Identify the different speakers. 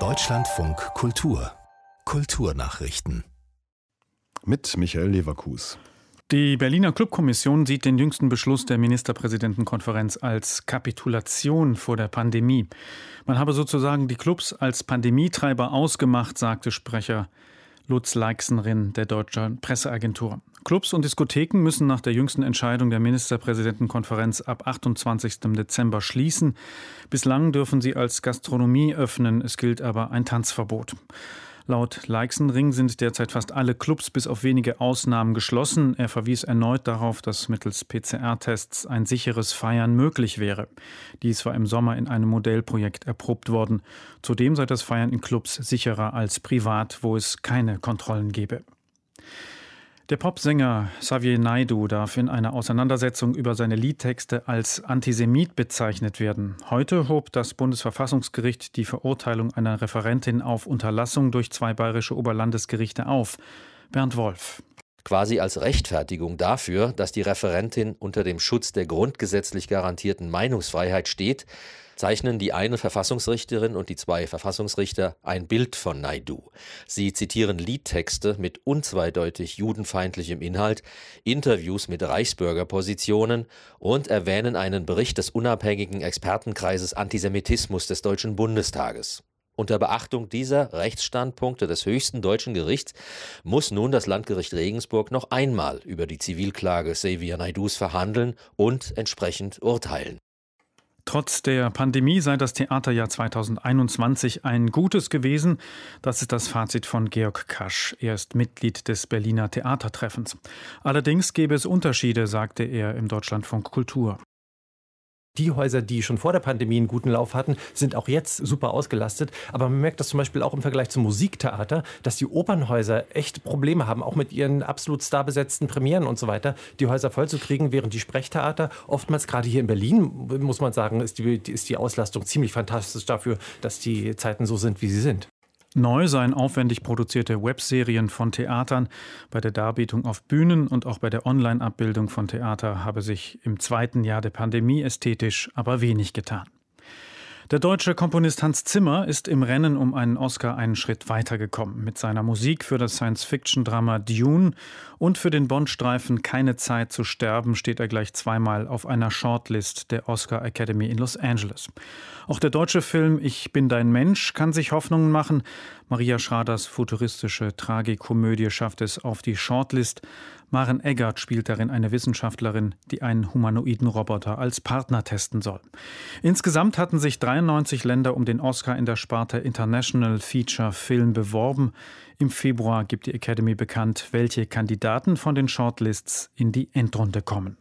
Speaker 1: Deutschlandfunk Kultur Kulturnachrichten
Speaker 2: mit Michael Leverkus.
Speaker 3: Die Berliner Clubkommission sieht den jüngsten Beschluss der Ministerpräsidentenkonferenz als Kapitulation vor der Pandemie. Man habe sozusagen die Clubs als Pandemietreiber ausgemacht, sagte Sprecher Lutz Leixenrin der deutschen Presseagentur. Clubs und Diskotheken müssen nach der jüngsten Entscheidung der Ministerpräsidentenkonferenz ab 28. Dezember schließen. Bislang dürfen sie als Gastronomie öffnen, es gilt aber ein Tanzverbot. Laut Leixenring sind derzeit fast alle Clubs bis auf wenige Ausnahmen geschlossen. Er verwies erneut darauf, dass mittels PCR-Tests ein sicheres Feiern möglich wäre. Dies war im Sommer in einem Modellprojekt erprobt worden. Zudem sei das Feiern in Clubs sicherer als privat, wo es keine Kontrollen gebe. Der Popsänger Xavier Naidu darf in einer Auseinandersetzung über seine Liedtexte als Antisemit bezeichnet werden. Heute hob das Bundesverfassungsgericht die Verurteilung einer Referentin auf Unterlassung durch zwei bayerische Oberlandesgerichte auf. Bernd Wolf
Speaker 4: quasi als Rechtfertigung dafür, dass die Referentin unter dem Schutz der grundgesetzlich garantierten Meinungsfreiheit steht, zeichnen die eine Verfassungsrichterin und die zwei Verfassungsrichter ein Bild von Naidu. Sie zitieren Liedtexte mit unzweideutig judenfeindlichem Inhalt, Interviews mit Reichsbürgerpositionen und erwähnen einen Bericht des unabhängigen Expertenkreises Antisemitismus des Deutschen Bundestages. Unter Beachtung dieser Rechtsstandpunkte des höchsten deutschen Gerichts muss nun das Landgericht Regensburg noch einmal über die Zivilklage Xavier Naidus verhandeln und entsprechend urteilen.
Speaker 3: Trotz der Pandemie sei das Theaterjahr 2021 ein gutes gewesen. Das ist das Fazit von Georg Kasch. Er ist Mitglied des Berliner Theatertreffens. Allerdings gäbe es Unterschiede, sagte er im Deutschlandfunk Kultur.
Speaker 5: Die Häuser, die schon vor der Pandemie einen guten Lauf hatten, sind auch jetzt super ausgelastet. Aber man merkt das zum Beispiel auch im Vergleich zum Musiktheater, dass die Opernhäuser echt Probleme haben, auch mit ihren absolut starbesetzten Premieren und so weiter, die Häuser vollzukriegen, während die Sprechtheater oftmals gerade hier in Berlin, muss man sagen, ist die, ist die Auslastung ziemlich fantastisch dafür, dass die Zeiten so sind, wie sie sind.
Speaker 3: Neu seien aufwendig produzierte Webserien von Theatern. Bei der Darbietung auf Bühnen und auch bei der Online-Abbildung von Theater habe sich im zweiten Jahr der Pandemie ästhetisch aber wenig getan. Der deutsche Komponist Hans Zimmer ist im Rennen um einen Oscar einen Schritt weitergekommen. Mit seiner Musik für das Science-Fiction-Drama Dune und für den Bond-Streifen Keine Zeit zu sterben steht er gleich zweimal auf einer Shortlist der Oscar Academy in Los Angeles. Auch der deutsche Film Ich bin dein Mensch kann sich Hoffnungen machen. Maria Schraders futuristische Tragikomödie schafft es auf die Shortlist. Maren Eggert spielt darin eine Wissenschaftlerin, die einen humanoiden Roboter als Partner testen soll. Insgesamt hatten sich 93 Länder um den Oscar in der Sparte International Feature Film beworben. Im Februar gibt die Academy bekannt, welche Kandidaten von den Shortlists in die Endrunde kommen.